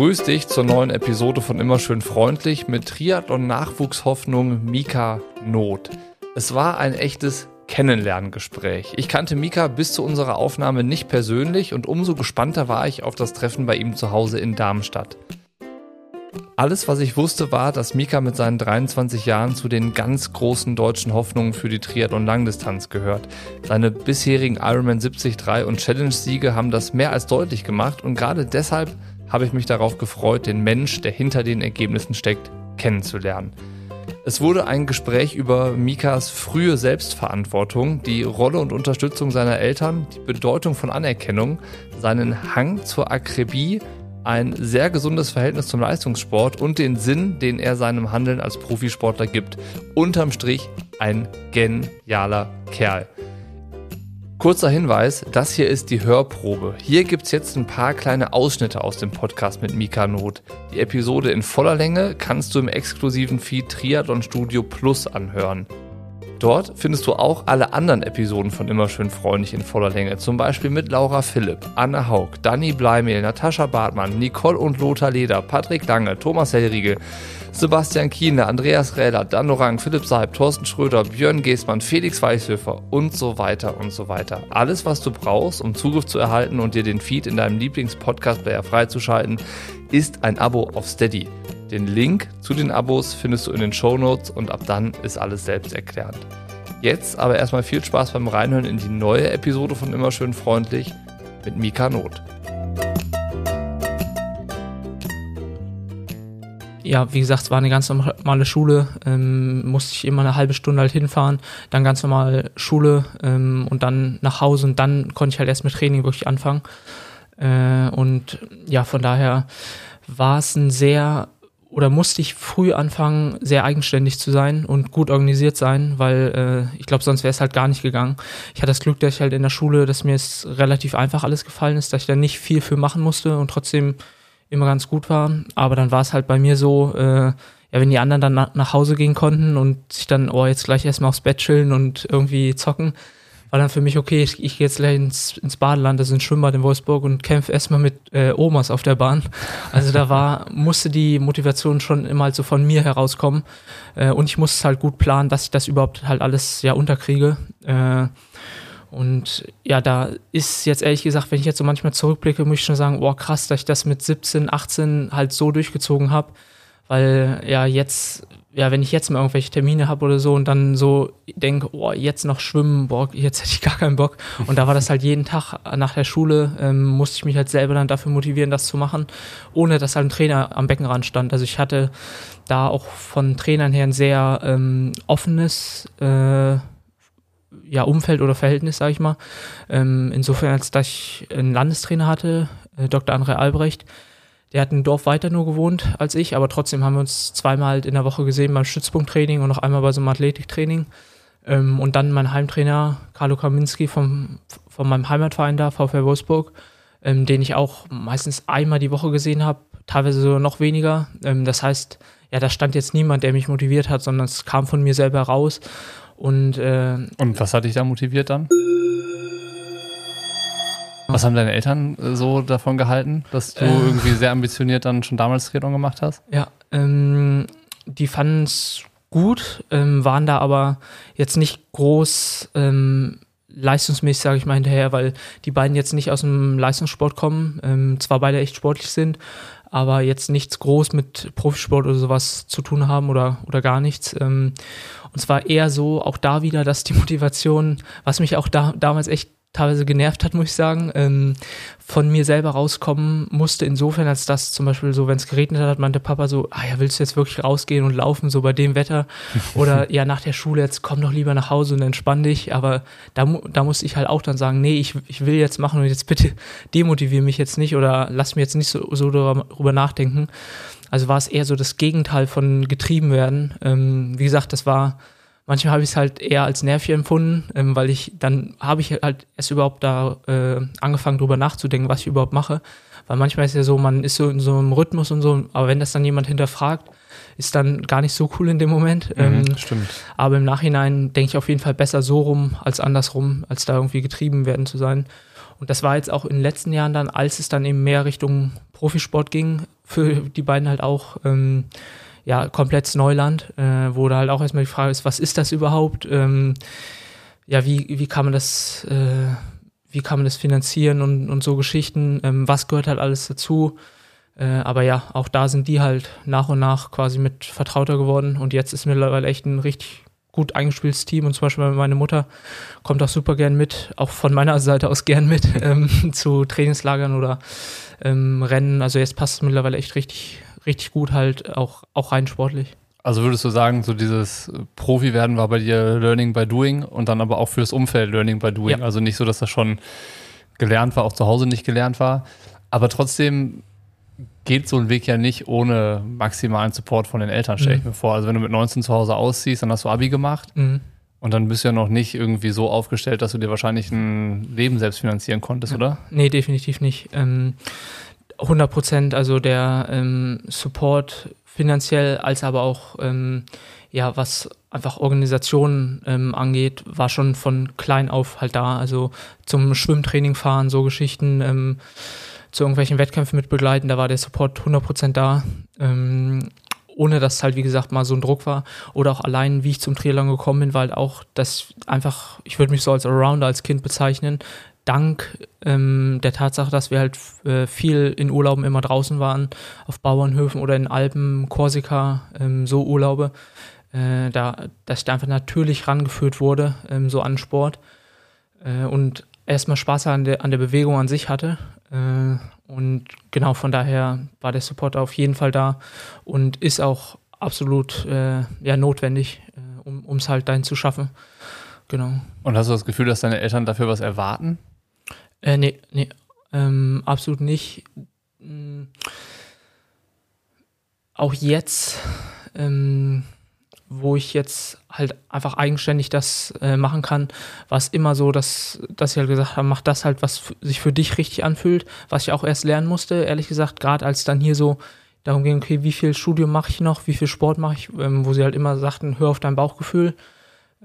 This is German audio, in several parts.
grüße dich zur neuen Episode von Immer schön freundlich mit Triathlon-Nachwuchshoffnung Mika Not. Es war ein echtes Kennenlerngespräch. Ich kannte Mika bis zu unserer Aufnahme nicht persönlich und umso gespannter war ich auf das Treffen bei ihm zu Hause in Darmstadt. Alles, was ich wusste, war, dass Mika mit seinen 23 Jahren zu den ganz großen deutschen Hoffnungen für die Triathlon-Langdistanz gehört. Seine bisherigen Ironman 73 und Challenge-Siege haben das mehr als deutlich gemacht und gerade deshalb habe ich mich darauf gefreut, den Mensch, der hinter den Ergebnissen steckt, kennenzulernen. Es wurde ein Gespräch über Mikas frühe Selbstverantwortung, die Rolle und Unterstützung seiner Eltern, die Bedeutung von Anerkennung, seinen Hang zur Akribie, ein sehr gesundes Verhältnis zum Leistungssport und den Sinn, den er seinem Handeln als Profisportler gibt. Unterm Strich ein genialer Kerl. Kurzer Hinweis, das hier ist die Hörprobe. Hier gibt's jetzt ein paar kleine Ausschnitte aus dem Podcast mit Mika Not. Die Episode in voller Länge kannst du im exklusiven Feed Triathlon Studio Plus anhören. Dort findest du auch alle anderen Episoden von Immer schön freundlich in voller Länge. Zum Beispiel mit Laura Philipp, Anne Haug, Dani Bleimehl, Natascha Bartmann, Nicole und Lothar Leder, Patrick Lange, Thomas Hellriegel, Sebastian Kiene, Andreas Rähler, Dan Orang, Philipp Seib, Thorsten Schröder, Björn Geßmann, Felix Weichhöfer und so weiter und so weiter. Alles, was du brauchst, um Zugriff zu erhalten und dir den Feed in deinem Lieblings-Podcast-Player freizuschalten, ist ein Abo auf Steady. Den Link zu den Abos findest du in den Show Notes und ab dann ist alles selbsterklärend. Jetzt aber erstmal viel Spaß beim Reinhören in die neue Episode von Immer schön freundlich mit Mika Not. ja, wie gesagt, es war eine ganz normale Schule, ähm, musste ich immer eine halbe Stunde halt hinfahren, dann ganz normal Schule ähm, und dann nach Hause und dann konnte ich halt erst mit Training wirklich anfangen. Äh, und ja, von daher war es ein sehr oder musste ich früh anfangen, sehr eigenständig zu sein und gut organisiert sein, weil äh, ich glaube, sonst wäre es halt gar nicht gegangen. Ich hatte das Glück, dass ich halt in der Schule, dass mir es relativ einfach alles gefallen ist, dass ich da nicht viel für machen musste und trotzdem immer ganz gut war. Aber dann war es halt bei mir so, äh, ja, wenn die anderen dann na nach Hause gehen konnten und sich dann, oh, jetzt gleich erstmal aufs Bett chillen und irgendwie zocken, war dann für mich okay, ich, ich gehe jetzt gleich ins, ins Badeland, das ist ein Schwimmbad in Wolfsburg und kämpfe erstmal mit äh, Omas auf der Bahn. Also da war, musste die Motivation schon immer halt so von mir herauskommen. Äh, und ich musste halt gut planen, dass ich das überhaupt halt alles ja unterkriege. Äh, und ja, da ist jetzt ehrlich gesagt, wenn ich jetzt so manchmal zurückblicke, muss ich schon sagen, oh krass, dass ich das mit 17, 18 halt so durchgezogen habe. Weil ja jetzt ja, wenn ich jetzt mal irgendwelche Termine habe oder so und dann so denke, oh, jetzt noch schwimmen, boah, jetzt hätte ich gar keinen Bock. Und da war das halt jeden Tag nach der Schule, ähm, musste ich mich halt selber dann dafür motivieren, das zu machen, ohne dass halt ein Trainer am Beckenrand stand. Also ich hatte da auch von Trainern her ein sehr ähm, offenes äh, ja, Umfeld oder Verhältnis, sage ich mal. Ähm, insofern, als dass ich einen Landestrainer hatte, äh, Dr. André Albrecht, der hat ein Dorf weiter nur gewohnt als ich, aber trotzdem haben wir uns zweimal in der Woche gesehen beim Stützpunkttraining und noch einmal bei so einem Athletiktraining. Ähm, und dann mein Heimtrainer Carlo Kaminski vom, von meinem Heimatverein da, VfL Wolfsburg, ähm, den ich auch meistens einmal die Woche gesehen habe, teilweise sogar noch weniger. Ähm, das heißt, ja, da stand jetzt niemand, der mich motiviert hat, sondern es kam von mir selber raus. Und, äh, und was hat dich da motiviert dann? Was haben deine Eltern äh, so davon gehalten, dass du äh, irgendwie sehr ambitioniert dann schon damals Triathlon gemacht hast? Ja, ähm, die fanden es gut, ähm, waren da aber jetzt nicht groß ähm, leistungsmäßig, sage ich mal, hinterher, weil die beiden jetzt nicht aus dem Leistungssport kommen, ähm, zwar beide echt sportlich sind, aber jetzt nichts groß mit Profisport oder sowas zu tun haben oder, oder gar nichts. Ähm, und zwar eher so, auch da wieder, dass die Motivation, was mich auch da, damals echt teilweise genervt hat, muss ich sagen, ähm, von mir selber rauskommen musste, insofern, als das zum Beispiel so, wenn es geregnet hat, meinte Papa so, ah ja, willst du jetzt wirklich rausgehen und laufen, so bei dem Wetter? Oder ja, nach der Schule, jetzt komm doch lieber nach Hause und entspann dich. Aber da, da musste ich halt auch dann sagen, nee, ich, ich will jetzt machen und jetzt bitte demotiviere mich jetzt nicht oder lass mir jetzt nicht so, so darüber nachdenken. Also war es eher so das Gegenteil von getrieben werden. Ähm, wie gesagt, das war Manchmal habe ich es halt eher als nervig empfunden, ähm, weil ich dann habe ich halt erst überhaupt da äh, angefangen drüber nachzudenken, was ich überhaupt mache. Weil manchmal ist ja so, man ist so in so einem Rhythmus und so, aber wenn das dann jemand hinterfragt, ist dann gar nicht so cool in dem Moment. Mhm, ähm, stimmt. Aber im Nachhinein denke ich auf jeden Fall besser so rum als andersrum, als da irgendwie getrieben werden zu sein. Und das war jetzt auch in den letzten Jahren dann, als es dann eben mehr Richtung Profisport ging, für die beiden halt auch ähm, ja, komplettes Neuland, äh, wo da halt auch erstmal die Frage ist, was ist das überhaupt? Ähm, ja, wie, wie kann man das, äh, wie kann man das finanzieren und, und so Geschichten, ähm, was gehört halt alles dazu? Äh, aber ja, auch da sind die halt nach und nach quasi mit vertrauter geworden und jetzt ist mittlerweile echt ein richtig gut eingespieltes Team und zum Beispiel meine Mutter kommt auch super gern mit, auch von meiner Seite aus gern mit ähm, zu Trainingslagern oder ähm, Rennen. Also jetzt passt es mittlerweile echt richtig, richtig gut halt auch, auch rein sportlich. Also würdest du sagen, so dieses Profi werden war bei dir Learning by Doing und dann aber auch fürs Umfeld Learning by Doing. Ja. Also nicht so, dass das schon gelernt war, auch zu Hause nicht gelernt war. Aber trotzdem geht so ein Weg ja nicht ohne maximalen Support von den Eltern, stelle ich mhm. mir vor. Also wenn du mit 19 zu Hause ausziehst, dann hast du Abi gemacht mhm. und dann bist du ja noch nicht irgendwie so aufgestellt, dass du dir wahrscheinlich ein Leben selbst finanzieren konntest, oder? Nee, definitiv nicht. Ähm, 100 Prozent, also der ähm, Support finanziell als aber auch ähm, ja was einfach Organisationen ähm, angeht, war schon von klein auf halt da. Also zum Schwimmtraining fahren, so Geschichten, ähm, zu irgendwelchen Wettkämpfen mit begleiten, da war der Support 100% da. Ähm, ohne dass halt, wie gesagt, mal so ein Druck war. Oder auch allein, wie ich zum Triathlon gekommen bin, weil halt auch das einfach, ich würde mich so als Allrounder, als Kind bezeichnen, dank ähm, der Tatsache, dass wir halt äh, viel in Urlauben immer draußen waren, auf Bauernhöfen oder in Alpen, Korsika, ähm, so Urlaube, äh, da, dass ich da einfach natürlich rangeführt wurde, ähm, so an Sport. Äh, und erstmal Spaß an der, an der Bewegung an sich hatte. Äh, und genau von daher war der Support auf jeden Fall da und ist auch absolut äh, ja, notwendig, äh, um es halt dahin zu schaffen. Genau. Und hast du das Gefühl, dass deine Eltern dafür was erwarten? Äh, nee, nee, ähm, absolut nicht. Mhm. Auch jetzt, ähm, wo ich jetzt halt einfach eigenständig das äh, machen kann, war es immer so, dass, dass ich halt gesagt habe, mach das halt, was sich für dich richtig anfühlt, was ich auch erst lernen musste, ehrlich gesagt, gerade als dann hier so darum ging, okay, wie viel Studium mache ich noch, wie viel Sport mache ich, ähm, wo sie halt immer sagten, hör auf dein Bauchgefühl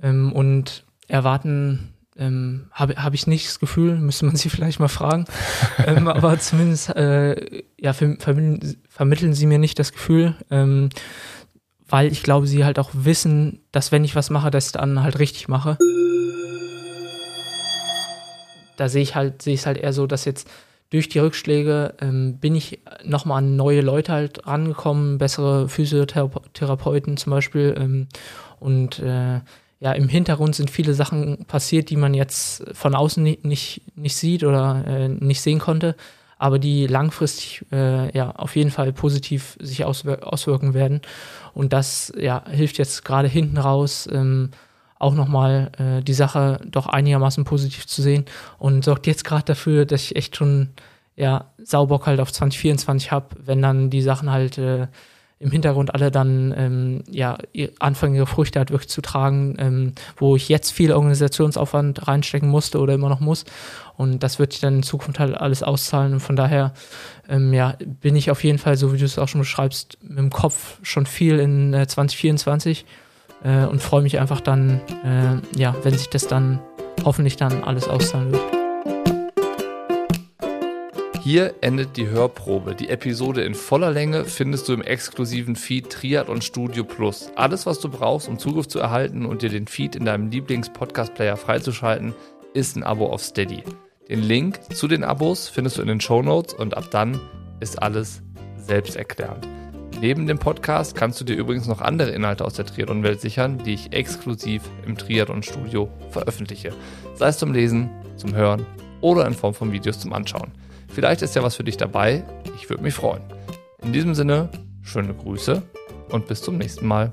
ähm, und erwarten ähm, habe hab ich nicht das Gefühl, müsste man sie vielleicht mal fragen. ähm, aber zumindest äh, ja, vermitteln, vermitteln, sie mir nicht das Gefühl, ähm, weil ich glaube, sie halt auch wissen, dass wenn ich was mache, das dann halt richtig mache. Da sehe ich halt, sehe ich es halt eher so, dass jetzt durch die Rückschläge ähm, bin ich nochmal an neue Leute halt rangekommen, bessere Physiotherapeuten zum Beispiel ähm, und äh, ja, im Hintergrund sind viele Sachen passiert, die man jetzt von außen nicht, nicht, nicht sieht oder äh, nicht sehen konnte, aber die langfristig äh, ja auf jeden Fall positiv sich auswir auswirken werden. Und das ja, hilft jetzt gerade hinten raus ähm, auch nochmal äh, die Sache doch einigermaßen positiv zu sehen und sorgt jetzt gerade dafür, dass ich echt schon ja, Saubock halt auf 2024 habe, wenn dann die Sachen halt äh, im Hintergrund alle dann ähm, ja, anfangen, ihre Früchte halt wirklich zu tragen, ähm, wo ich jetzt viel Organisationsaufwand reinstecken musste oder immer noch muss. Und das wird sich dann in Zukunft halt alles auszahlen. Und von daher ähm, ja, bin ich auf jeden Fall, so wie du es auch schon beschreibst, mit dem Kopf schon viel in äh, 2024 äh, und freue mich einfach dann, äh, ja, wenn sich das dann hoffentlich dann alles auszahlen wird. Hier endet die Hörprobe. Die Episode in voller Länge findest du im exklusiven Feed Triathlon Studio Plus. Alles, was du brauchst, um Zugriff zu erhalten und dir den Feed in deinem Lieblings-Podcast-Player freizuschalten, ist ein Abo auf Steady. Den Link zu den Abos findest du in den Show Notes und ab dann ist alles selbsterklärend. Neben dem Podcast kannst du dir übrigens noch andere Inhalte aus der Triathlon-Welt sichern, die ich exklusiv im Triathlon-Studio veröffentliche. Sei es zum Lesen, zum Hören oder in Form von Videos zum Anschauen. Vielleicht ist ja was für dich dabei. Ich würde mich freuen. In diesem Sinne, schöne Grüße und bis zum nächsten Mal.